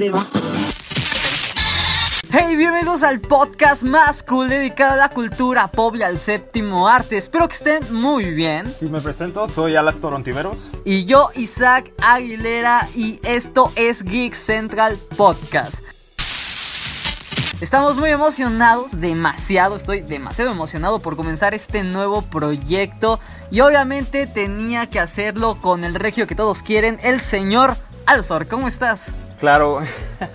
crema. Hey, bienvenidos al podcast más cool dedicado a la cultura pop y al séptimo arte. Espero que estén muy bien. Y me presento, soy Alas Torontiveros. Y yo, Isaac Aguilera, y esto es Geek Central Podcast. Estamos muy emocionados, demasiado, estoy demasiado emocionado por comenzar este nuevo proyecto. Y obviamente tenía que hacerlo con el regio que todos quieren, el señor Alstor. ¿Cómo estás? Claro,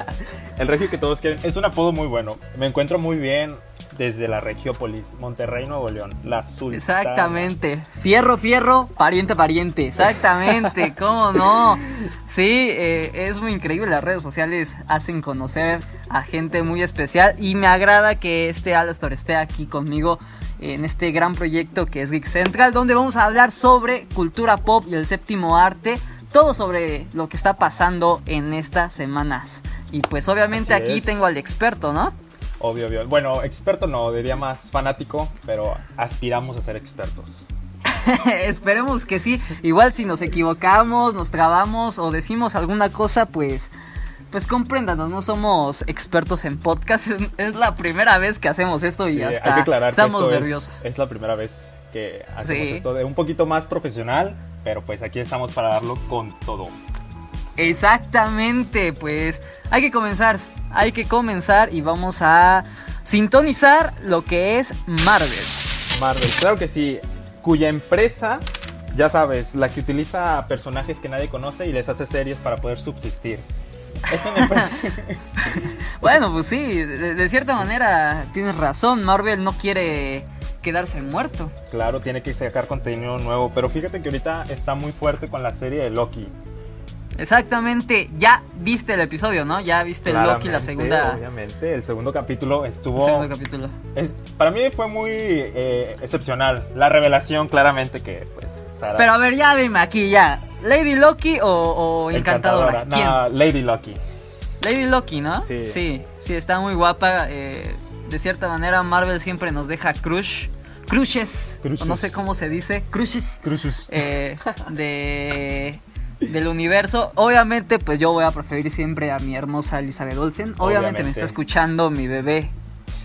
el regio que todos quieren. Es un apodo muy bueno. Me encuentro muy bien desde la Regiópolis, Monterrey, Nuevo León, la Sultana. Exactamente. Fierro, fierro, pariente, pariente. Exactamente, ¿cómo no? Sí, eh, es muy increíble. Las redes sociales hacen conocer a gente muy especial y me agrada que este Alastor esté aquí conmigo en este gran proyecto que es Geek Central, donde vamos a hablar sobre cultura pop y el séptimo arte todo sobre lo que está pasando en estas semanas. Y pues obviamente Así aquí es. tengo al experto, ¿no? Obvio, obvio. Bueno, experto no, diría más fanático, pero aspiramos a ser expertos. Esperemos que sí. Igual si nos equivocamos, nos trabamos o decimos alguna cosa, pues pues compréndanos, no somos expertos en podcast, es, la primera vez que hacemos esto y Sí, ya hay que Estamos que esto nerviosos. Es, es la primera vez que hacemos Sí. esto de un poquito más profesional, pero pues aquí estamos para darlo con todo. Exactamente, pues hay que comenzar, hay que comenzar y vamos a sintonizar lo que es Marvel. Marvel, claro que sí, cuya empresa, ya sabes, la que utiliza personajes que nadie conoce y les hace series para poder subsistir. Es una. Bueno, pues sí, de, de cierta manera tienes razón, Marvel no quiere quedarse muerto. claro, tiene que sacar contenido nuevo, pero fíjate que ahorita está muy fuerte con la serie de Loki. Exactamente, ya viste el episodio, ¿no? Ya viste Loki, la segunda, Obviamente, el segundo capítulo estuvo... el segundo capítulo. es- para mí fue muy eh, excepcional. La revelación, claramente, que pues. Pero a ver, ya dime aquí, ya. ¿Lady Loki o, o Encantadora? ¿Quién? No, Lady Loki. Lady Loki, ¿no? Sí. sí, sí, está muy guapa. eh, de cierta manera, Marvel siempre nos deja crush. Crushes, o no sé cómo se dice, crushes Cruzus. eh, de del universo. Obviamente, pues yo voy a preferir siempre a mi hermosa Elizabeth Olsen. Obviamente, me está escuchando mi bebé,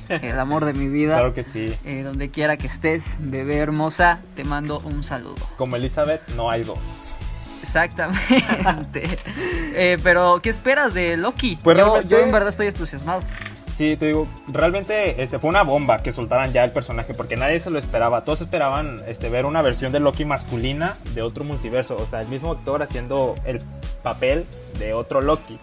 el amor de mi vida. Claro que sí. Eh, donde quiera que estés, bebé hermosa, te mando un saludo. Como Elizabeth, no hay dos. Exactamente. Eh, pero, ¿qué esperas de Loki? Pues yo en verdad estoy entusiasmado. Sí, te digo, realmente este, fue una bomba que soltaran ya el personaje porque nadie se lo esperaba. Todos esperaban este, ver una versión de Loki masculina de otro multiverso. O sea, el mismo actor haciendo el papel de otro Loki.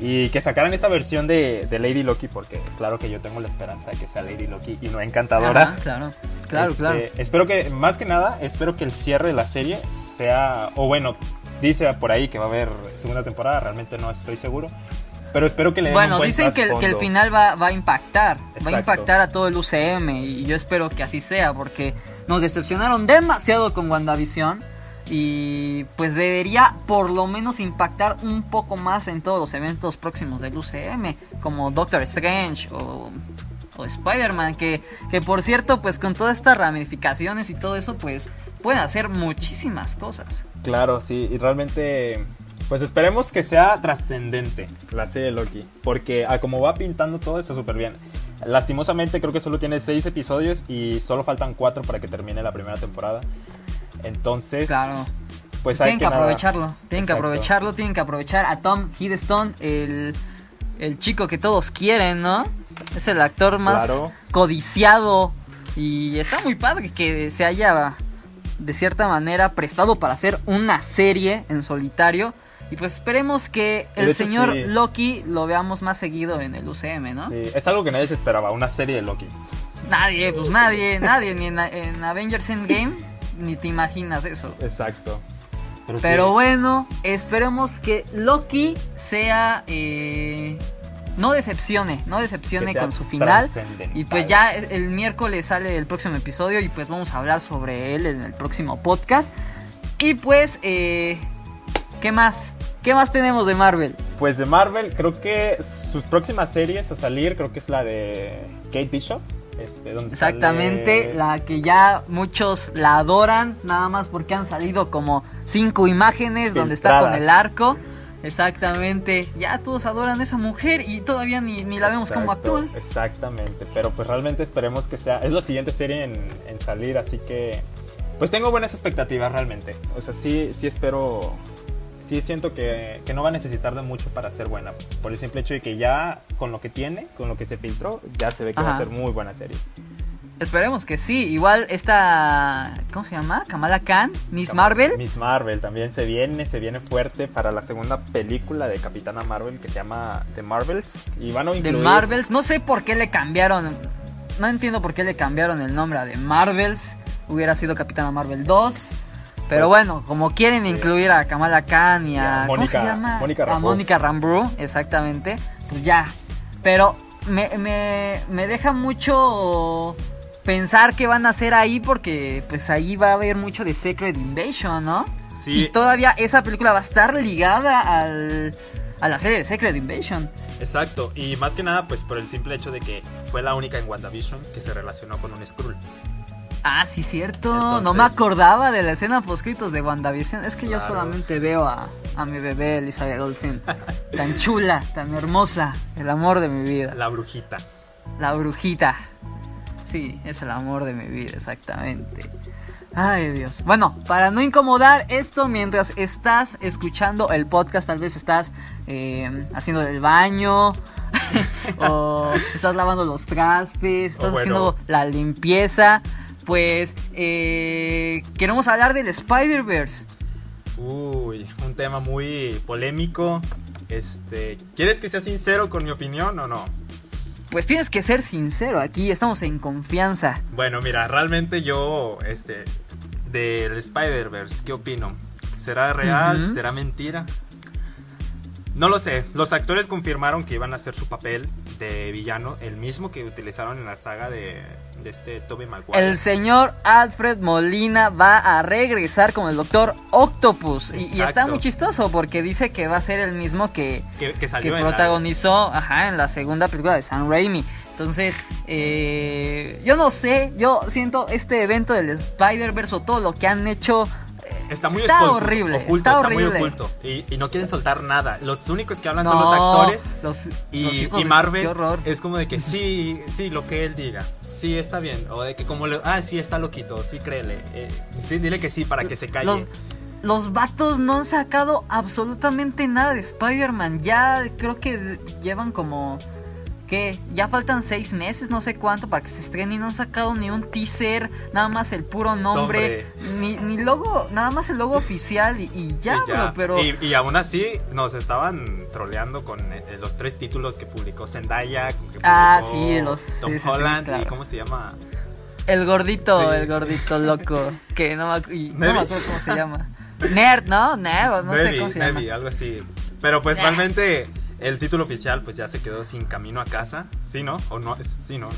Y que sacaran esta versión de, de Lady Loki porque claro que yo tengo la esperanza de que sea Lady Loki y no encantadora. Ajá, claro, claro, Este, claro. Espero que, más que nada, espero que el cierre de la serie sea, o bueno, dice por ahí que va a haber segunda temporada, realmente no estoy seguro, pero espero que le den Bueno, un dicen que, el- que el trasfondo. final va, va a impactar, va a impactar a todo el UCM y yo espero que así sea porque nos decepcionaron demasiado con WandaVision y pues debería por lo menos impactar un poco más en todos los eventos próximos del UCM como Doctor Strange o, o Spider-Man que, que por cierto pues con todas estas ramificaciones y todo eso pues pueden hacer muchísimas cosas. Claro, sí, y realmente, pues esperemos que sea trascendente la serie de Loki, porque a como va pintando todo está súper bien. Lastimosamente creo que solo tiene seis episodios y solo faltan cuatro para que termine la primera temporada. Entonces, Claro. pues hay tienen que, aprovecharlo, tienen que aprovecharlo, tienen que aprovechar a Tom Hiddleston, el, el chico que todos quieren, ¿no? Es el actor más Claro. codiciado y está muy padre que se haya de cierta manera prestado para hacer una serie en solitario y pues esperemos que el hecho, señor sí. Loki lo veamos más seguido en el UCM, ¿no? Sí, es algo que nadie se esperaba, una serie de Loki. Nadie, pues nadie, nadie, ni en, en Avengers Endgame, ni te imaginas eso. Exacto. Pero, sí, bueno, esperemos que Loki sea. eh, no decepcione, no decepcione con su final. Y pues ya el miércoles sale el próximo episodio y pues vamos a hablar sobre él en el próximo podcast. Y pues, eh, ¿qué más? ¿Qué más tenemos de Marvel? Pues de Marvel, creo que sus próximas series a salir, creo que es la de Kate Bishop. Este, donde Exactamente, sale- la que ya muchos la adoran, nada más porque han salido como cinco imágenes donde está con el arco. Exactamente. Ya todos adoran a esa mujer y todavía ni, ni la vemos cómo Exacto, actúa. Exactamente, pero pues realmente esperemos que sea. Es la siguiente serie en, en salir, así que. Pues tengo buenas expectativas realmente. O sea, sí, sí espero. Sí siento que, que no va a necesitar de mucho para ser buena. Por el simple hecho de que ya con lo que tiene, con lo que se filtró, ya se ve que va a ser muy buena serie. Esperemos que sí. Igual esta. ¿Cómo se llama? Kamala Khan, Miss Marvel. Miss Marvel también se viene, se viene fuerte para la segunda película de Capitana Marvel que se llama The Marvels. Y van a incluir... Marvels. No sé por qué le cambiaron. No entiendo por qué le cambiaron el nombre a The Marvels. Hubiera sido Capitana Marvel 2. Pero Pues, bueno, como quieren incluir a Kamala Khan y a. a ¿Cómo se Mónica-? Mónica a Rambeau. Mónica Rambeau, exactamente. Pues ya. Pero me, me, me deja mucho pensar qué van a hacer ahí porque pues ahí va a haber mucho de Secret Invasion, ¿no? Sí. Y todavía esa película va a estar ligada al, a la serie de Secret Invasion. Exacto, y más que nada pues por el simple hecho de que fue la única en WandaVision que se relacionó con un Skrull. Ah, sí, cierto. No me acordaba de la escena poscritos de WandaVision. Es que yo solamente veo a, a mi bebé Elizabeth Olsen. tan chula, tan hermosa. El amor de mi vida. La brujita. La brujita. Sí, es el amor de mi vida, exactamente. Ay, Dios. Bueno, para no incomodar esto mientras estás escuchando el podcast, tal vez estás eh, haciendo el baño, o estás lavando los trastes, estás bueno. haciendo la limpieza, pues eh, queremos hablar del Spider-Verse. Uy, un tema muy polémico. Este, ¿quieres que sea sincero con mi opinión o no? Pues tienes que ser sincero, aquí estamos en confianza. Bueno, mira, realmente yo, este, del Spider-Verse, ¿qué opino? ¿Será real? ¿Será mentira? No lo sé. Los actores confirmaron que iban a hacer su papel villano, el mismo que utilizaron en la saga de, de este Tobey Maguire. El señor Alfred Molina va a regresar como el Doctor Octopus. Y, y está muy chistoso porque dice que va a ser el mismo que, que, que que salió en la- protagonizó ajá, en la segunda película de Sam Raimi. Entonces, eh, yo no sé, yo siento este evento del Spider-Verse o todo lo que han hecho. Está muy está horrible, oculto, está, está, horrible. muy oculto. Y, y no quieren soltar nada. Los únicos que hablan No, son los actores. los- Y, Marvel es como de que sí, sí, lo que él diga. Sí, está bien. O de que como le. Ah, sí, está loquito. Sí, créele. Eh, sí, dile que sí para que se calle. Los, los vatos no han sacado absolutamente nada de Spider-Man. Ya creo que llevan como. ¿Qué? Ya faltan seis meses, no sé cuánto, para que se estrene y no han sacado ni un teaser, nada más el puro nombre, ni, ni logo, nada más el logo oficial y, y ya, Y bro, pero. y, y aún así nos estaban troleando con eh, los tres títulos que publicó Zendaya. que Ah, publicó sí, los- Tom sí, sí, sí, Holland. claro. ¿Y cómo se llama? El gordito, Sí. el gordito loco, que no me, no me acuerdo cómo se llama. Nerd, ¿no? Nerd, no sé cómo se Nevi, llama. algo así. Pero pues Ah. realmente el título oficial pues ya se quedó sin camino a casa. ¿Sí, no? ¿O no? Sí, ¿no?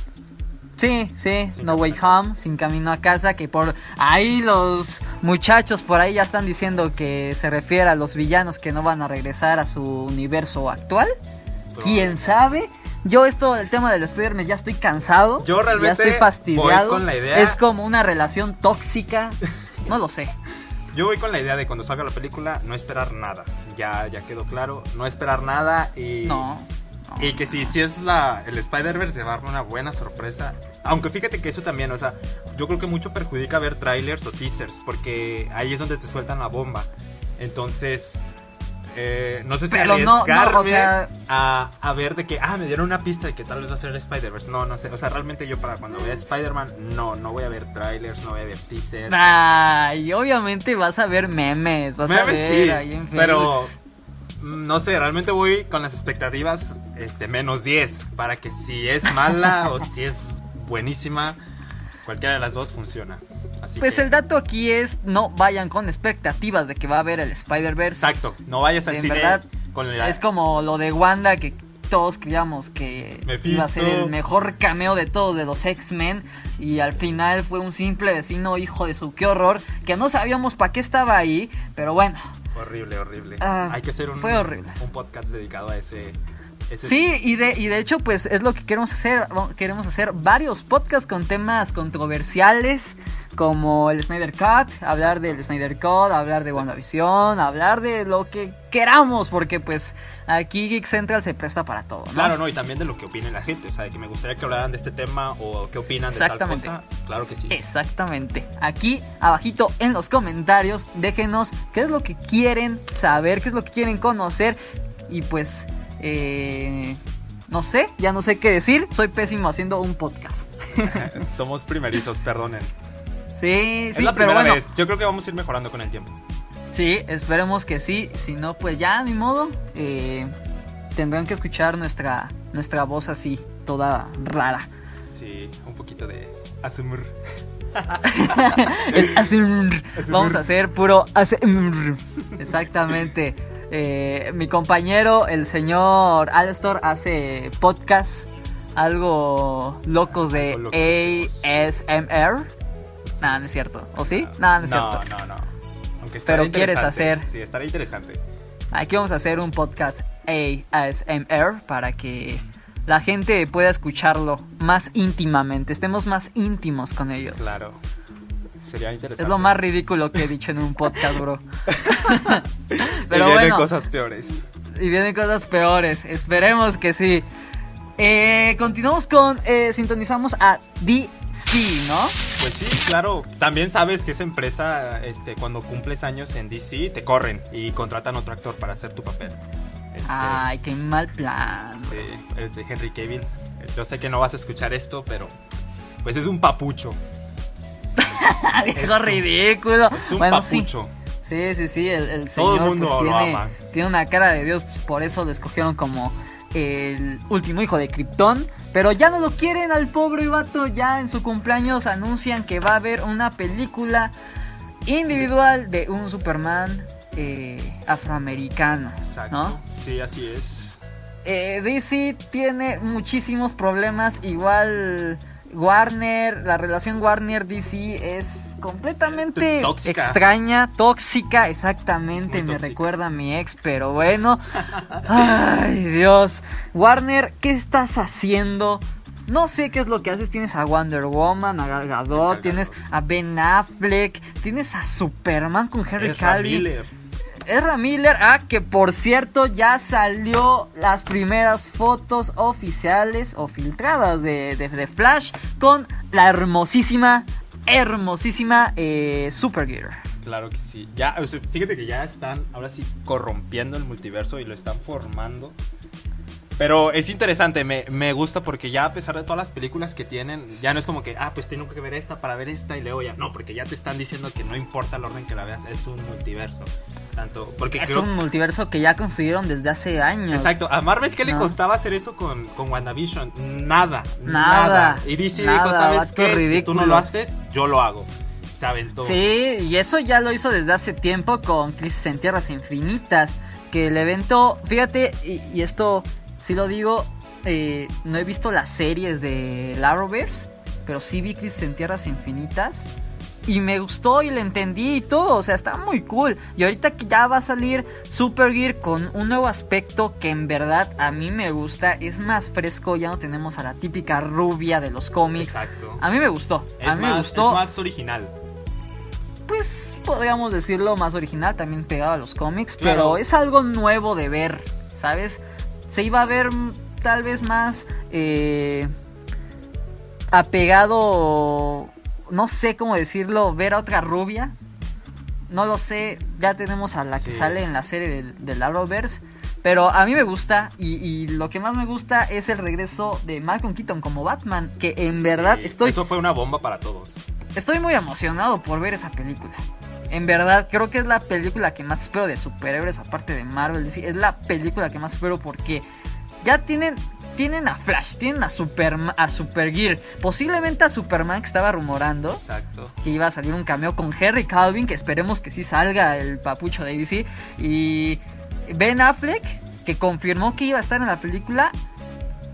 Sí, sí, Sin No Way Home, sin camino a casa, que por ahí los muchachos por ahí ya están diciendo que se refiere a los villanos que no van a regresar a su universo actual. ¿Quién sabe? Yo esto del tema del Spider-Man ya estoy cansado. Yo realmente ya estoy fastidiado. voy con la idea- Es como una relación tóxica. No lo sé. Yo voy con la idea de cuando salga la película no esperar nada. Ya, ya quedó claro. No esperar nada y... No. no. Y que si, si es la, el Spider-Verse se va a dar una buena sorpresa. Aunque fíjate que eso también, o sea, yo creo que mucho perjudica ver trailers o teasers, porque ahí es donde te sueltan la bomba. Entonces, eh, no sé si Pero no, no, arriesgarme o sea- a, a ver de que, ah, me dieron una pista de que tal vez va a ser Spider-Verse. No, no sé, o sea, realmente yo para cuando vea Spider-Man, no, no voy a ver trailers, no voy a ver teasers. Ay, obviamente vas a ver memes, vas a Memes ver sí, ahí en pero mm, no sé, realmente voy con las expectativas este menos 10 para que si es mala o si es buenísima, cualquiera de las dos funciona. Así Pues que- el dato aquí es no vayan con expectativas de que va a haber el Spider-Verse. Exacto, no vayas al En cine verdad, con la Es como lo de Wanda que todos creíamos que Mephisto. iba a ser el mejor cameo de todos de los X-Men y al final fue un simple vecino hijo de su qué horror que no sabíamos para qué estaba ahí, pero bueno, horrible, horrible. Ah, Hay que hacer un, fue horrible. un podcast dedicado a ese Es- Sí, y de, y de hecho, pues es lo que queremos hacer. Queremos hacer varios podcasts con temas controversiales, como el Snyder Cut, hablar del Snyder Cut, hablar de WandaVision, hablar de lo que queramos, porque pues aquí Geek Central se presta para todo, ¿no? Claro, no, y también de lo que opine la gente. O sea, de que me gustaría que hablaran de este tema o qué opinan de tal Exactamente. cosa. Claro que sí. Exactamente. Aquí abajito en los comentarios déjenos qué es lo que quieren saber, qué es lo que quieren conocer y pues eh, no sé, ya no sé qué decir. Soy pésimo haciendo un podcast. Somos primerizos, perdonen. Sí, es sí, la pero primera bueno. vez. Yo creo que vamos a ir mejorando con el tiempo. Sí, esperemos que sí. Si no, pues ya ni modo. eh, tendrán que escuchar nuestra nuestra voz así, toda rara. Sí, un poquito de. El ASMR. ASMR. Vamos a hacer puro ASMR. Exactamente. Eh, mi compañero, el señor Alstor, hace podcast algo locos de Algo. ASMR. Nada, no es cierto. ¿O sí? Nada, no es no, cierto. no, no. Aunque estaría Pero quieres hacer. Sí, estaría interesante. Aquí vamos a hacer un podcast ASMR para que la gente pueda escucharlo más íntimamente. Estemos más íntimos con ellos. Claro. Sería interesante. Es lo más ridículo que he dicho en un podcast, bro. Y Pero vienen bueno, cosas peores. y vienen cosas peores. Esperemos que sí. Eh, continuamos con. eh, sintonizamos a DC, ¿no? Pues sí, claro. También sabes que esa empresa, este, cuando cumples años en DC, te corren y contratan otro actor para hacer tu papel. Este, Ay, qué mal plan. sí, es de Henry Cavill. Yo sé que no vas a escuchar esto, pero pues es un papucho. Viejo ridículo. Es un bueno, sí. papucho. Sí, sí, sí, el, el Todo el señor mundo pues, tiene, tiene una cara de Dios, pues, por eso lo escogieron como el último hijo de Krypton. Pero ya no lo quieren al pobre vato, ya en su cumpleaños anuncian que va a haber una película individual de un Superman eh, afroamericano. Exacto. ¿no? Sí, así es. Eh, DC tiene muchísimos problemas, igual Warner, la relación Warner-DC es completamente Tóxica. extraña, tóxica, exactamente, me tóxica. recuerda a mi ex, pero bueno. Ay, Dios. Warner, ¿qué estás haciendo? No sé qué es lo que haces. Tienes a Wonder Woman, a Gal Gadot, Gal Gadot. tienes a Ben Affleck, tienes a Superman con Henry Cavill. Ezra Miller, ah, que por cierto ya salió las primeras fotos oficiales o filtradas de, de- Flash con la hermosísima, hermosísima eh, Supergear. Claro que sí. Ya, fíjate que ya están ahora sí corrompiendo el multiverso y lo están formando. Pero es interesante, me, me gusta porque ya a pesar de todas las películas que tienen, ya no es como que, ah, pues tengo que ver esta para ver esta y luego ya. No, porque ya te están diciendo que no importa el orden que la veas, es un multiverso. Tanto, porque Es creo- un multiverso que ya construyeron desde hace años. Exacto, a Marvel, ¿qué le costaba hacer eso con, con WandaVision? Nada, Nada, Y DC nada, dijo, ¿sabes qué? Si tú no ridículos. lo haces, yo lo hago. Se aventó. Sí, y eso ya lo hizo desde hace tiempo con Crisis en Tierras Infinitas. Que el evento, fíjate, y, y esto sí lo digo, eh, no he visto las series de Arrowverse, pero sí vi Crisis en Tierras Infinitas. Y me gustó y le entendí y todo, o sea, está muy cool. Y ahorita que ya va a salir Supergear con un nuevo aspecto que en verdad a mí me gusta, es más fresco, ya no tenemos a la típica rubia de los cómics. Exacto. A mí me gustó, Es, a mí me más, gustó es más original. pues podríamos decirlo más original, también pegado a los cómics, Claro. pero es algo nuevo de ver, ¿sabes? Se iba a ver tal vez más eh, apegado, no sé cómo decirlo, ver a otra rubia. No lo sé, ya tenemos a la que sale en la serie del, del Arrowverse. Pero a mí me gusta y, y lo que más me gusta es el regreso de Malcolm Keaton como Batman, que en Sí, verdad estoy Eso fue una bomba para todos. Estoy muy emocionado por ver esa película. En verdad, creo que es la película que más espero de superhéroes, aparte de Marvel. DC. Es la película que más espero porque ya tienen, tienen a Flash, tienen a, Superma- a Supergear, posiblemente a Superman que estaba rumorando Exacto. que iba a salir un cameo con Henry Calvin, que esperemos que sí salga el papucho de DC. Y Ben Affleck, que confirmó que iba a estar en la película.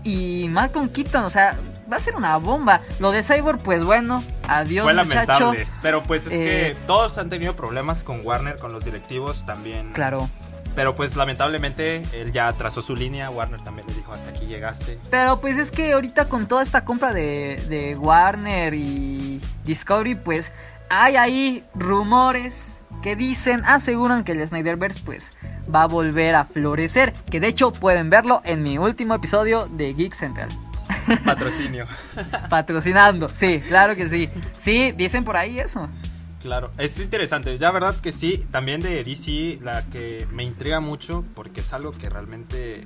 Y Malcolm Keaton, o sea, va a ser una bomba. Lo de Cyborg, pues bueno, adiós Fue muchacho. lamentable. Pero pues es Eh, que todos han tenido problemas con Warner, con los directivos también. Claro. Pero pues lamentablemente él ya trazó su línea, Warner también le dijo hasta aquí llegaste. Pero pues es que ahorita con toda esta compra de, de Warner y Discovery, pues hay ahí rumores que dicen, aseguran que el Snyderverse pues va a volver a florecer. Que de hecho pueden verlo en mi último episodio de Geek Central. Patrocinio. Patrocinando, sí, claro que sí. Sí, dicen por ahí eso. Claro, es interesante. Ya verdad que sí, también de DC la que me intriga mucho porque es algo que realmente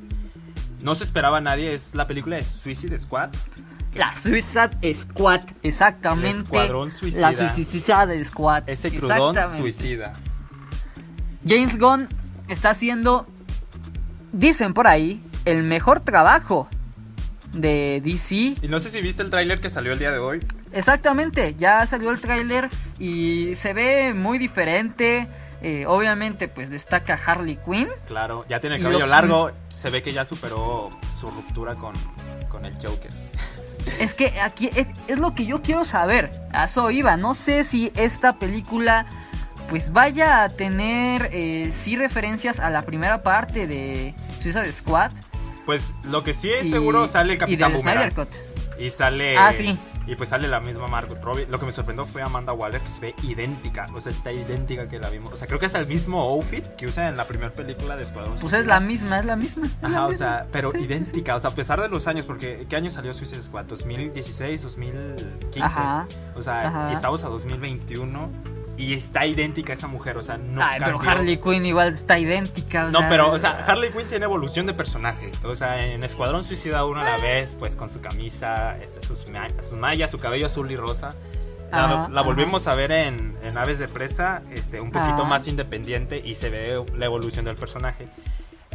no se esperaba a nadie es la película de Suicide Squad. La Suicide Squad, exactamente. El escuadrón suicida. La Suicide Squad. Ese crudón suicida. James Gunn está haciendo, dicen por ahí, el mejor trabajo de DC. Y no sé si viste el tráiler que salió el día de hoy. Exactamente, ya salió el tráiler y se ve muy diferente. Eh, obviamente, pues destaca Harley Quinn. Claro, ya tiene el cabello largo. Se ve que ya superó su ruptura con, con el Joker. Es que aquí es, es, lo que yo quiero saber. A eso iba. No sé si esta película pues vaya a tener eh, sí referencias a la primera parte de Suicide Squad. Pues lo que sí es seguro sale el Capitán y Boomerang. Cut. Y sale. Ah, sí. Y pues sale la misma Margot Robbie. Lo que me sorprendió fue Amanda Waller, que se ve idéntica. O sea, está idéntica que la vimos. O sea, creo que es el mismo outfit que usa en la primera película de Escuadrón Pues es la misma, es la misma. Es Ajá, la o misma. sea, pero Sí, sí, idéntica. O sea, a pesar de los años, porque ¿qué año salió Suicide Squad? ¿2016? ¿2015? Ajá. O sea, Ajá. estamos a 2021 y está idéntica esa mujer. O sea, no Ay, pero cambió. Harley Quinn igual está idéntica. o No, sea, pero, o sea, Harley Quinn tiene evolución de personaje. O sea, en Escuadrón Suicida uno la ves, pues con su camisa, este, sus, ma- sus mallas, su cabello azul y rosa. La, Ajá, la ajá. volvemos a ver en, en Aves de Presa, este, un poquito Ajá. más independiente y se ve la evolución del personaje.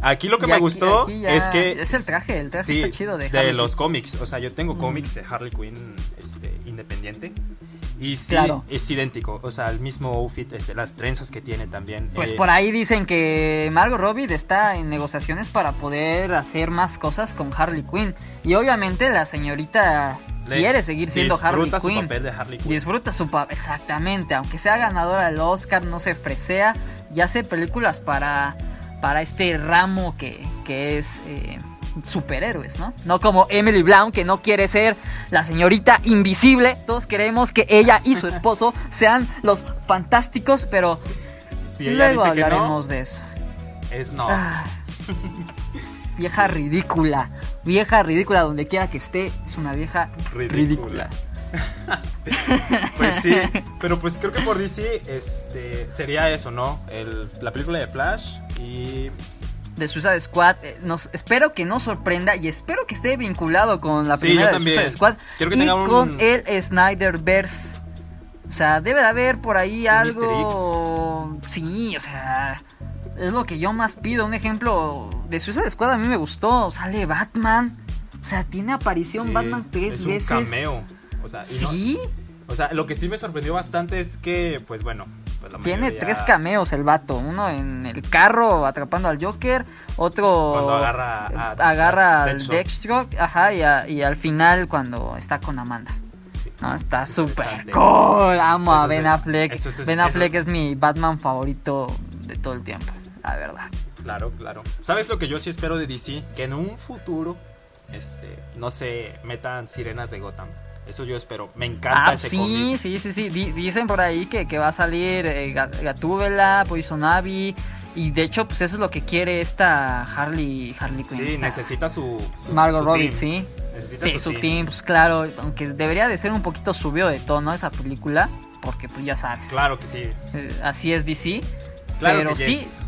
Aquí lo que Y me aquí- gustó aquí es que. es el traje, el traje sí, está chido de Harley los Quinn. cómics. O sea, yo tengo cómics de Harley Quinn este, independiente. Y sí, Claro. es idéntico. O sea, el mismo outfit, este, las trenzas que tiene también. Pues eh, por ahí dicen que Margot Robbie está en negociaciones para poder hacer más cosas con Harley Quinn. Y obviamente la señorita quiere seguir siendo Harley disfruta su Quinn. papel de Harley Quinn. Disfruta su papel, exactamente. Aunque sea ganadora del Oscar, no se fresea. Y hace películas para, para este ramo que, que es eh, superhéroes, ¿no? No como Emily Blount, que no quiere ser la señorita invisible. Todos queremos que ella y su esposo sean los fantásticos, pero Si luego no, hablaremos de eso. es no. Ah. vieja ridícula. Vieja ridícula, donde quiera que esté, es una vieja Ridícula. ridícula. Pues sí, pero pues creo que por DC este, sería eso, ¿no? El- la película de Flash y de Suicide Squad. eh, Nos, espero que nos sorprenda y espero que esté vinculado con la Sí, primera de. Suicide Squad Quiero que y un- con el Snyderverse. O sea, debe de haber por ahí algo. Sí, o sea, es lo que yo más pido. Un ejemplo de Suicide Squad a mí me gustó. Sale Batman. O sea, tiene aparición sí, Batman tres es un veces. cameo. O sea, y no- Sí, o sea, lo que sí me sorprendió bastante es que, pues bueno, pues la tiene mayoría- tres cameos el vato. Uno en el carro atrapando al Joker. Otro Cuando agarra a- agarra a al Deathstroke. Ajá, y, a- y al final cuando está con Amanda. Sí, No, está es súper cool. Amo a Ben Affleck. es- ben Affleck es mi Batman favorito de todo el tiempo. La verdad. Claro, claro. ¿Sabes lo que yo sí espero de DC? Que en un futuro, este, no se metan sirenas de Gotham. Eso yo espero. Me encanta Ah, ese sí, cómic. sí, sí, sí. Di- dicen por ahí que, que va a salir eh, Gat- Gatúbela, Poison Ivy. Y de hecho, pues eso es lo que quiere esta Harley, Harley Quinn. Sí, necesita su, su Margot su Robbie, team. sí. Necesita Sí, su team, pues claro, aunque debería de ser un poquito subido de tono esa película, porque pues ya sabes, Claro que sí. eh, así es DC, Claro pero que sí, yes.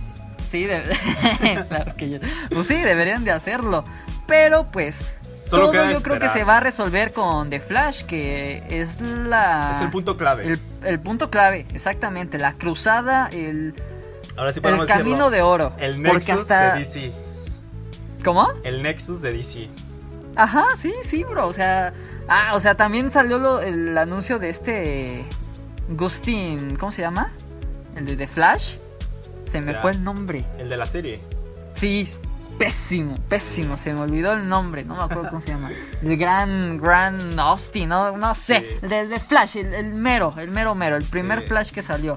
sí, de- claro que yes. pues sí, deberían de hacerlo, pero pues Solo todo queda yo creo que se va a resolver con The Flash, que es la... Es el punto clave. el, el punto clave, exactamente, la cruzada, el, Ahora sí el podemos camino decirlo. de oro. El Nexus hasta... de DC. ¿Cómo? El Nexus de DC. Ajá, sí, sí, bro. O sea, ah, o sea, también salió lo- el anuncio de este Gustin, ¿cómo se llama? El de The Flash. Se me Ya. fue el nombre. El de la serie. Sí, pésimo, pésimo. Se me olvidó el nombre. No me acuerdo cómo se llama. El gran, gran Austin, no, no sé. El de, de Flash, el, el mero, el mero mero, el primer Sí. Flash que salió.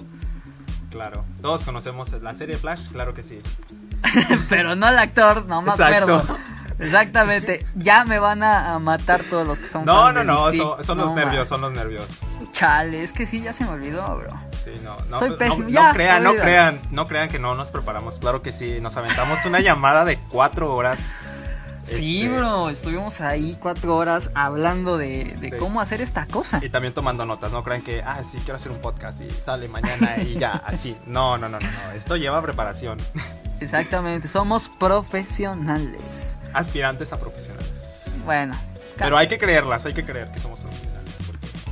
Claro. Todos conocemos la serie Flash, claro que sí. pero no al actor, no me acuerdo. Exactamente, ya me van a, a matar todos los que son No, fans no, de no, DC. son, son los nervios, son los nervios. Chale, es que sí, ya se me olvidó, bro. Sí, no, no, Soy pésimo, No, ya, crean, no crean, no crean que no nos preparamos. Claro que sí, nos aventamos una llamada de cuatro horas. Sí, Este, bro, estuvimos ahí cuatro horas hablando de, de De- cómo hacer esta cosa. Y también tomando notas, no crean que, ah, sí, quiero hacer un podcast y sale mañana y ya, así. No, no, no, no, no. Esto lleva preparación. Exactamente, somos profesionales. Aspirantes a profesionales. Bueno, Pero hay que creerlas, hay que creer que somos profesionales.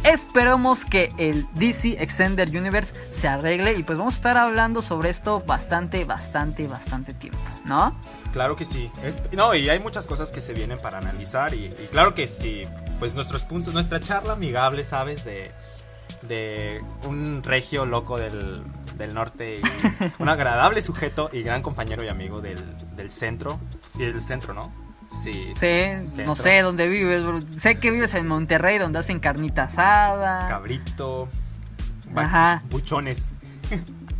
Esperemos que el DC Extended Universe se arregle y pues vamos a estar hablando sobre esto bastante, bastante, bastante tiempo, ¿no? Claro que sí. Es- no, y hay muchas cosas que se vienen para analizar. Y, y claro que sí. Pues nuestros puntos, nuestra charla amigable, ¿sabes? De, de un regio loco del, del norte. Y un agradable sujeto y gran compañero y amigo del, del centro. Sí, el centro, ¿no? Sí. Centro. no sé dónde vives, bro. sé que vives en Monterrey donde hacen carnita asada. Cabrito. Ajá. Buchones.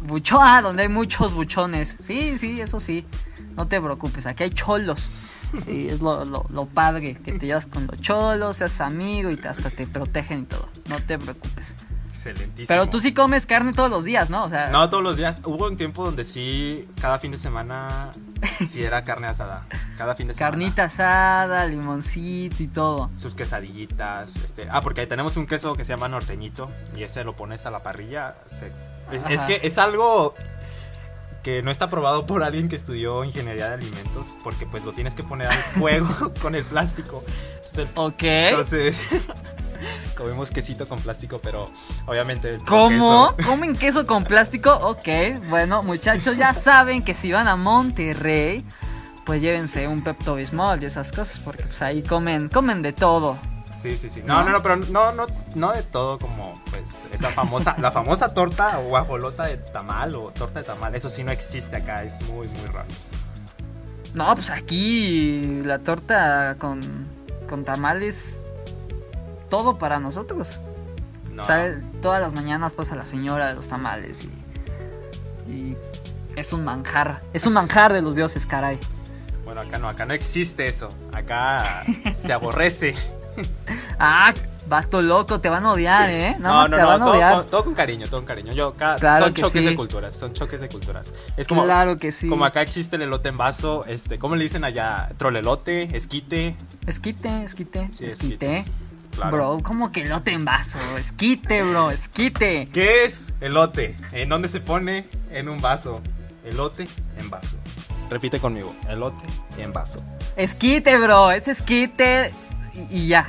Bucho, ah, donde hay muchos buchones. Sí, sí, eso sí. No te preocupes, aquí hay cholos. Y es lo, lo, lo padre, que te llevas con los cholos, seas amigo y te- hasta te protegen y todo. No te preocupes. Excelentísimo. Pero tú sí comes carne todos los días, ¿no? O sea, No, todos los días. Hubo un tiempo donde sí, cada fin de semana, sí era carne asada. Cada fin de semana. carnita asada, limoncito y todo. sus quesadillitas. Este, ah, porque ahí tenemos un queso que se llama norteñito y ese lo pones a la parrilla. se- es, que es algo que no está probado por alguien que estudió ingeniería de alimentos porque pues lo tienes que poner al fuego con el plástico. Entonces, Ok. entonces, comemos quesito con plástico, pero obviamente ¿Cómo? queso- ¿Comen queso con plástico? Ok, bueno, muchachos, ya saben que si van a Monterrey, pues llévense un Pepto Bismol y esas cosas, porque pues ahí comen, comen de todo. Sí, sí, sí. No, ¿No? no, no, pero no, no, no de todo como pues esa famosa, la famosa torta o guajolota de tamal o torta de tamal. Eso sí no existe acá, es muy, muy raro. No, pues aquí la torta con, con tamales, todo para nosotros. No. O sea, todas las mañanas pasa la señora de los tamales y, y es un manjar, es un manjar de los dioses, caray. Bueno, acá no, acá no existe eso. Acá se aborrece. Ah, vato loco, te van a odiar, ¿eh? Nada no, más no, te no, van a todo, odiar. con- todo con cariño, todo con cariño. Yo, Claro son que choques sí. de culturas, son choques de culturas. Es como, claro que sí. como acá existe el elote en vaso, este, ¿cómo le dicen allá? Trolelote, esquite. Esquite, esquite, Sí, esquite. Claro. Bro, ¿cómo que lote en vaso? Esquite, bro, esquite. ¿Qué es elote? ¿En dónde se pone? En un vaso. Elote en vaso. Repite conmigo. Elote en vaso. Esquite, bro, es esquite y, y ya.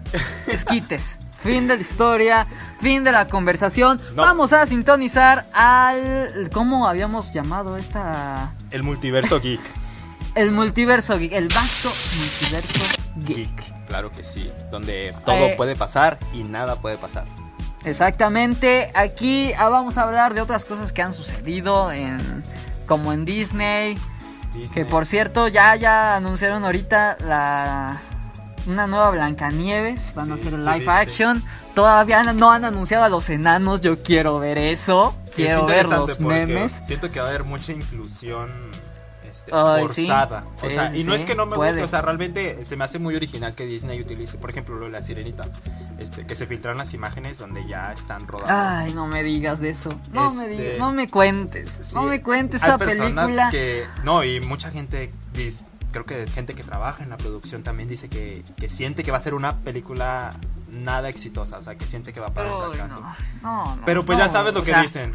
Esquites. Fin de la historia, fin de la conversación. No. Vamos a sintonizar al. ¿Cómo habíamos llamado esta.? El multiverso geek. El multiverso geek, el vasto multiverso geek. Geek. Claro que sí. Donde todo Eh. puede pasar y nada puede pasar. Exactamente, aquí ah, vamos a hablar de otras cosas que han sucedido en como en Disney, que Disney. por cierto ya ya anunciaron ahorita la una nueva Blancanieves, van a hacer live action. Todavía no han anunciado a los enanos, yo quiero ver eso, Es quiero ver los memes. Siento que va a haber mucha inclusión este, sí. forzada. O Sí, sea, y no sí, es que no me puede. guste, o sea, realmente se me hace muy original que Disney utilice, por ejemplo, lo de la sirenita, este, que se filtran las imágenes donde ya están rodadas. Ay, no me digas de eso. No me Este, digas, no me cuentes. No me cuentes hay esa personas película. que no y mucha gente dice- creo que gente que trabaja en la producción también dice que, que siente que va a ser una película nada exitosa o sea que siente que va para el Ay, fracaso no, no, no, pero pues ya sabes lo que sea, dicen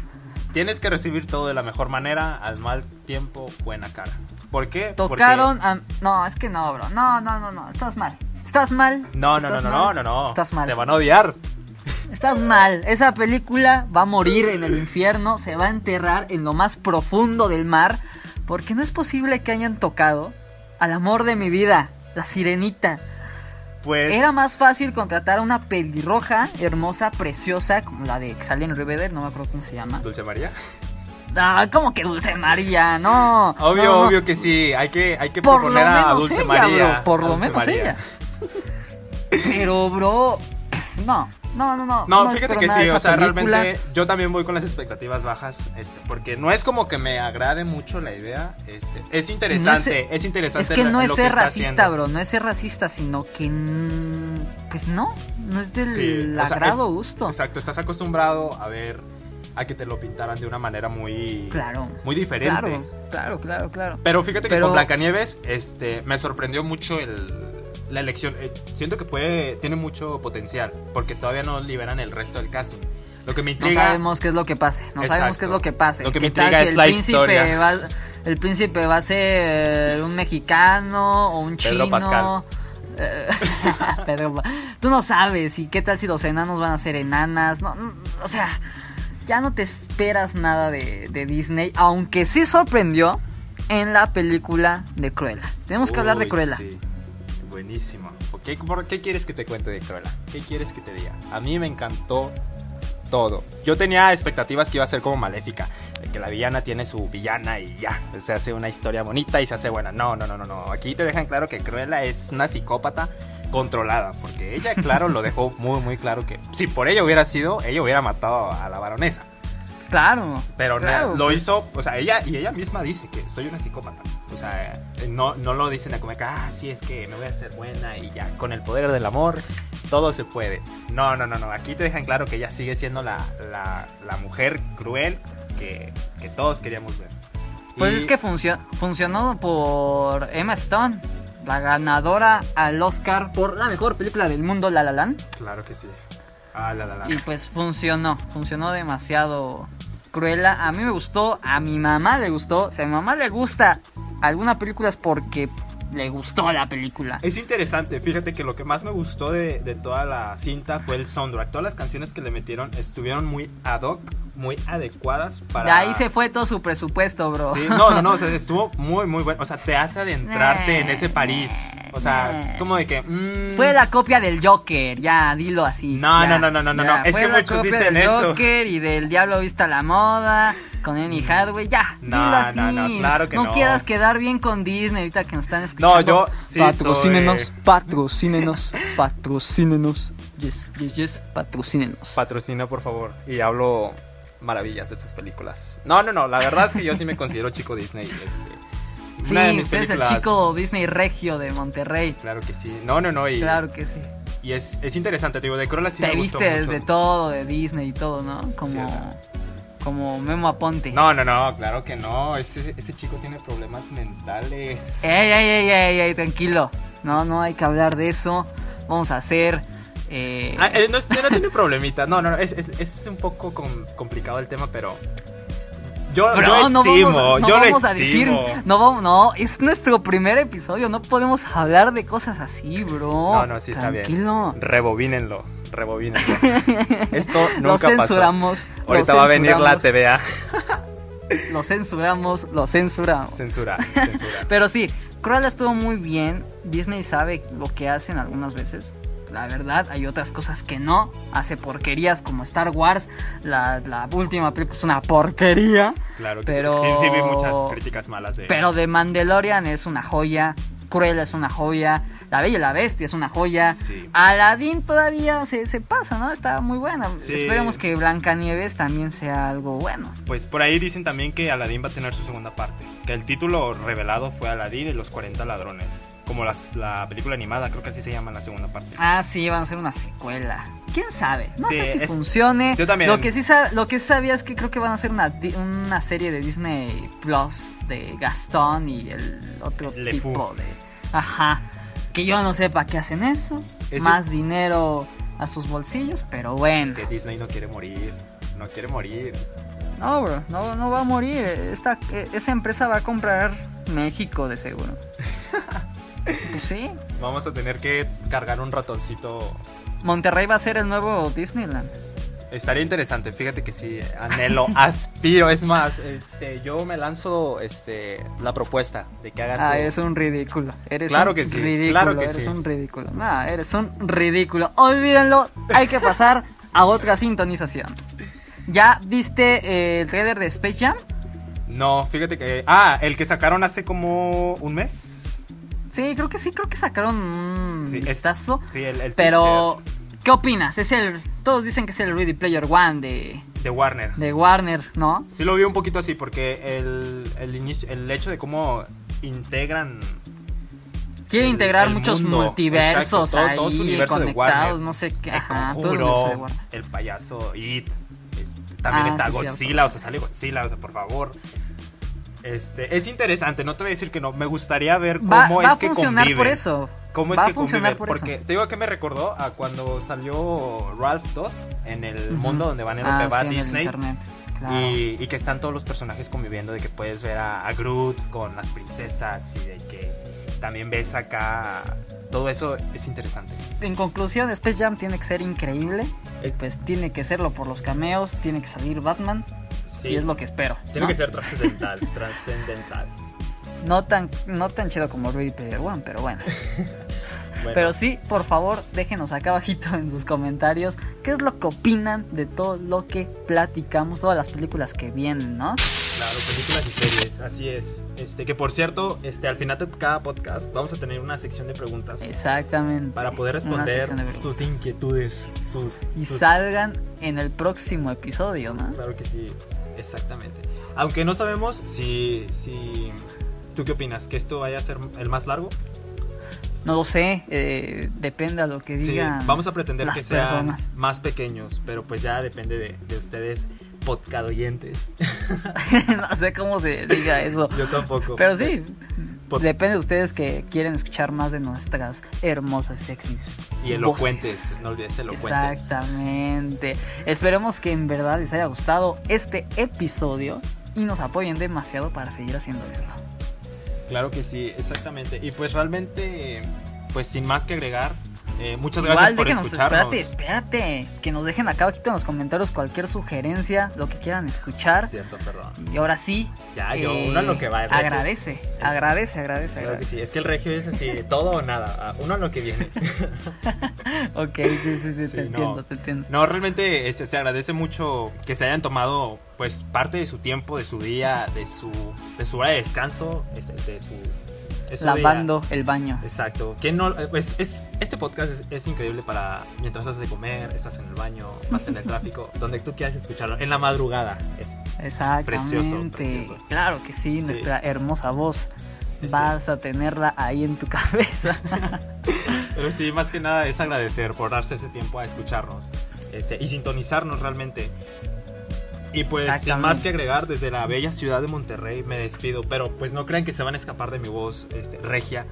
tienes que recibir todo de la mejor manera al mal tiempo buena cara ¿por qué? Tocaron a... No, es que no, bro. No, no, no, no. Estás mal. Estás mal. No no no no, no no no Estás mal. te van a odiar Estás mal. Esa película va a morir en el infierno. Se va a enterrar en lo más profundo del mar. Porque no es posible que hayan tocado al amor de mi vida, la sirenita. Pues Era más fácil contratar a una pelirroja, hermosa, preciosa, como la de que sale en no me acuerdo cómo se llama. Dulce María Ah, ¿cómo que Dulce María? No. obvio no, no. obvio que sí hay que hay que Por lo proponer a menos Dulce ella, María bro. Por a lo Dulce menos María. ella. Pero, bro, no. No, no, no. No, fíjate que sí, o sea, película. realmente yo también voy con las expectativas bajas, este, porque no es como que me agrade mucho la idea, este, es interesante, No es, interesante. Es que lo- no es ser racista, haciendo. bro. No es ser racista, sino que. Pues no. No es del Sí, o sea, agrado es- gusto. Exacto, estás acostumbrado a ver a que te lo pintaran de una manera muy Claro. muy diferente. Claro, claro, claro, claro. Pero fíjate que Pero- con Blancanieves este me sorprendió mucho el la elección. Eh, siento que puede tiene mucho potencial porque todavía no liberan el resto del casting. Lo que me No intriga sabemos qué es lo que pase. No sabemos qué es lo que pase. Lo que ¿Qué me tal intriga si es el la príncipe historia. Va, el príncipe va a ser un mexicano o un Pedro chino. Pascal. Eh, Pedro Tú no sabes. ¿Y qué tal si los enanos van a ser enanas? No, no, o sea, ya no te esperas nada de, de Disney. Aunque sí sorprendió en la película de Cruella. Tenemos que hablar de Cruella. sí. Buenísimo. ¿Qué, quieres que te cuente de Cruella? ¿Qué quieres que te diga? A mí me encantó todo. Yo tenía expectativas que iba a ser como maléfica. Que la villana tiene su villana y ya. Se hace una historia bonita y se hace buena. No, no, no, no, no. Aquí te dejan claro que Cruella es una psicópata controlada. Porque ella, claro, lo dejó muy, muy claro que si por ella hubiera sido, ella hubiera matado a la baronesa. Claro. Pero claro, lo pues, hizo, o sea, ella y ella misma dice que soy una psicópata. O sea, eh, no, no lo dicen a como que, ah, sí, es que me voy a hacer buena y ya, con el poder del amor, todo se puede. No, no, no, no. Aquí te dejan claro que ella sigue siendo la, la, la mujer cruel que, que todos queríamos ver. Pues Y- es que funcio- funcionó por Emma Stone, la ganadora al Oscar por la mejor película del mundo, La La Land. Claro que sí. Ah, la, la, la. Y pues funcionó, funcionó demasiado Cruella. A mí me gustó, a mi mamá le gustó. Si a mi mamá le gusta alguna película es porque le gustó la película. Es interesante, fíjate que lo que más me gustó de, de toda la cinta fue el soundtrack. Todas las canciones que le metieron estuvieron muy ad hoc, muy adecuadas para... De ahí se fue todo su presupuesto, bro. Sí, no, no, no, o sea, estuvo muy, muy bueno. O sea, te hace adentrarte en ese París. O sea, es como de que. mm, Fue la copia del Joker, ya, dilo así. No, ya, no, no, no, no, no, ya. no, es que muchos dicen del eso. Joker y del Diablo Vista la Moda, con Annie Hathaway, ya, No, dilo así. no, no, claro que no. quieras quedar bien con Disney ahorita que nos están escuchando. No, yo sí Patrocínenos, soy- patrocínenos, patrocínenos. Yes, yes, yes, patrocínenos. Patrocina, por favor. Y hablo maravillas de tus películas. No, no, no, la verdad es que yo sí me considero chico Disney. Este, Sí, una de mis usted es el chico Disney regio de Monterrey. Claro que sí. No, no, no. Y, Claro que sí. y es, es interesante, te digo, de Cruella sí Te me gustó viste mucho. de todo, de Disney y todo, ¿no? Como, Sí. Como Memo Aponte. No, no, no, claro que no. Ese, ese chico tiene problemas mentales. Ey, ey, ey, ey, ey, tranquilo. No, no hay que hablar de eso. Vamos a hacer. eh, Ah, eh, no, no tiene problemita. No, no, no. Es, es, es un poco com- complicado el tema, pero. Yo, bro, yo no estimo, vamos, no yo vamos lo a decir. No, no, es nuestro primer episodio. No podemos hablar de cosas así, bro. No, no, sí está Tranquilo. bien. Rebobínenlo, rebobínenlo. Esto Lo nunca pasó. censuramos. lo Ahorita va a venir la censuramos, TVA. Lo censuramos, lo censuramos. Censura, censura. Pero sí, Cruella estuvo muy bien. Disney sabe lo que hacen algunas veces. La verdad, hay otras cosas que no. Hace porquerías como Star Wars. La, la última película es una porquería. Claro que Pero- sí. Sí, vi muchas críticas malas de. Pero The Mandalorian es una joya. Cruella es una joya. La Bella y la Bestia es una joya. Sí. Aladdin todavía se, se pasa, ¿no? Está muy buena. Sí. Esperemos que Blancanieves también sea algo bueno. Pues por ahí dicen también que Aladdin va a tener su segunda parte. Que el título revelado fue Aladdin y los 40 ladrones. Como las, la película animada, creo que así se llama la segunda parte. Ah, sí, van a hacer una secuela. ¿Quién sabe? No Sí, sé si es- funcione. Yo también. Lo que sí lo que sabía es que creo que van a hacer una, serie de Disney Plus de Gastón y el otro Le tipo Fou. de. Ajá. Que yo no sé para qué hacen eso. Más dinero a sus bolsillos, pero bueno. Es que Disney no quiere morir. No quiere morir. No, bro, no, no va a morir. Esta, eh, esa empresa va a comprar México de seguro. pues sí. Vamos a tener que cargar un ratoncito. Monterrey va a ser el nuevo Disneyland. Estaría interesante, fíjate que sí, anhelo, aspiro, es más, este, yo me lanzo este, la propuesta de que hagan Ah, su- eres un ridículo. Eres Claro un que sí, ridículo. claro que eres sí. un ridículo. No, eres un ridículo. Olvídenlo. Hay que pasar a otra sintonización. ¿Ya viste eh, el trailer de Space Jam? No, fíjate que... Ah, el que sacaron hace como un mes. Sí, creo que sí, creo que sacaron un Sí, es- vistazo. sí, el, el Pero, teaser. ¿Qué opinas? Es el, todos dicen que es el Ready Player One de, De Warner. de Warner, ¿no? Sí lo vi un poquito así porque el, el, inicio, el hecho de cómo integran Quiere el- integrar el muchos mundo, multiversos exacto, todo- ahí, todo universo de conectados, Warner. no sé qué. el todo el de Warner. el payaso It, este, también Ah, está sí, Godzilla, cierto. o sea, sale Godzilla, o sea, por favor. Este, es interesante, no te voy a decir que no, me gustaría ver cómo Va, es va que funcionar por conviven. eso. ¿Cómo es que conviven? por Porque eso. te digo que me recordó a cuando salió Ralph 2 en el mundo donde van en lo Ah, que va sí, en el Disney. internet, claro. Y, y que están todos los personajes conviviendo, de que puedes ver a, a Groot con las princesas y de que también ves acá... Todo eso es interesante. En conclusión, Space Jam tiene que ser increíble. Eh. Pues tiene que serlo por los cameos, tiene que salir Batman. Sí, Y es lo que espero. tiene ¿no? que ser trascendental, trascendental. No tan, no tan chido como Ready Player One, pero bueno. Bueno, Pero sí, por favor, déjenos acá abajito en sus comentarios qué es lo que opinan de todo lo que platicamos, todas las películas que vienen, ¿no? Claro, películas y series, así es. Este, que por cierto, este, al final de cada podcast vamos a tener una sección de preguntas Exactamente. para poder responder sus inquietudes, sus, Y sus- salgan en el próximo episodio, ¿no? Claro que sí, exactamente. Aunque no sabemos si, si, ¿tú qué opinas? ¿Que esto vaya a ser el más largo? No lo sé, eh, depende a lo que Sí, digan. vamos a pretender las que sean más pequeños, pero pues ya depende de, de ustedes, podcadoyentes. no sé cómo se diga eso. Yo tampoco. Pero sí, Pod- depende de ustedes que quieren escuchar más de nuestras hermosas, sexys. Y elocuentes, voces. no olvides elocuentes. Exactamente. Esperemos que en verdad les haya gustado este episodio y nos apoyen demasiado para seguir haciendo esto. Claro que sí, exactamente. Y pues realmente, pues sin más que agregar, eh, muchas Igual, gracias por déjenos, escucharnos. espérate, espérate. Que nos dejen acá abajito en los comentarios cualquier sugerencia, lo que quieran escuchar. Cierto, perdón. Y ahora sí. Ya, yo, eh, uno a lo que va. el regio. Agradece, agradece, agradece, Claro que agradece. sí, es que el regio es así, todo o nada, ah, uno a lo que viene. Ok, sí, sí, sí, te no. entiendo, te entiendo. No, realmente este, se agradece mucho que se hayan tomado pues parte de su tiempo, de su día, de su, de su hora de descanso, este, de su día. Lavando el baño. Exacto. Que no, pues, es, este podcast es, es increíble para mientras haces de comer, estás en el baño, vas en el tráfico, donde tú quieras escucharlo. En la madrugada. Es. Precioso, precioso. Claro que sí, Sí. nuestra hermosa voz. Sí. Vas a tenerla ahí en tu cabeza. pero sí, más que nada es agradecer por darse ese tiempo a escucharnos este, y sintonizarnos realmente. Y pues sin más que agregar, desde la bella ciudad de Monterrey me despido. Pero pues no crean que se van a escapar de mi voz este, regia.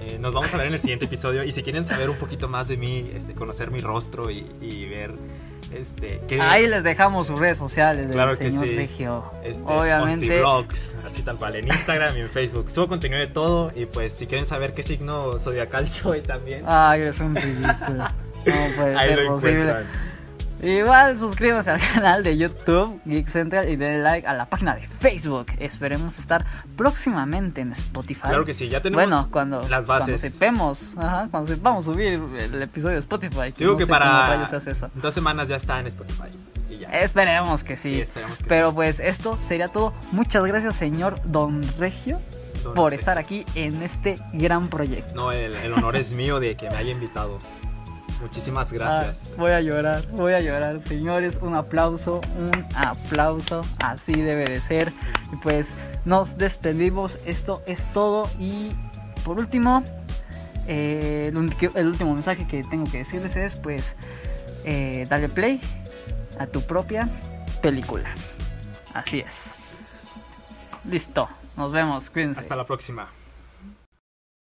Eh, nos vamos a ver en el siguiente episodio. Y si quieren saber un poquito más de mí, este, conocer mi rostro y, y ver este, qué, Ahí les dejamos sus redes sociales del Claro que señor sí. Regio. este, Obviamente. Ontivlogs, así tal cual, en Instagram y en Facebook. Subo contenido de todo. Y pues si quieren saber qué signo zodiacal soy también, Ay, es un ridículo. No puede ahí ser lo posible. encuentran. Igual suscríbanse al canal de YouTube Geek Central y denle like a la página de Facebook. Esperemos estar próximamente en Spotify. Claro que sí, ya tenemos Bueno, cuando, las cuando bases. sepamos, ajá, cuando sepamos subir el episodio de Spotify. Digo no que sé cómo para hace eso. dos semanas ya está en Spotify. Y ya. Esperemos que sí. Sí, esperemos que Pero sí. pues esto sería todo. Muchas gracias, señor Don Regio, Don por Regio. estar aquí en este gran proyecto. No, el, el honor es mío de que me haya invitado. Muchísimas gracias. Ah, voy a llorar, voy a llorar, señores. Un aplauso, un aplauso. Así debe de ser. Y pues nos despedimos. Esto es todo. Y por último, eh, el último mensaje que tengo que decirles es: pues, eh, dale play a tu propia película. Así es. Así es. Listo. Nos vemos. Cuídense. Hasta la próxima.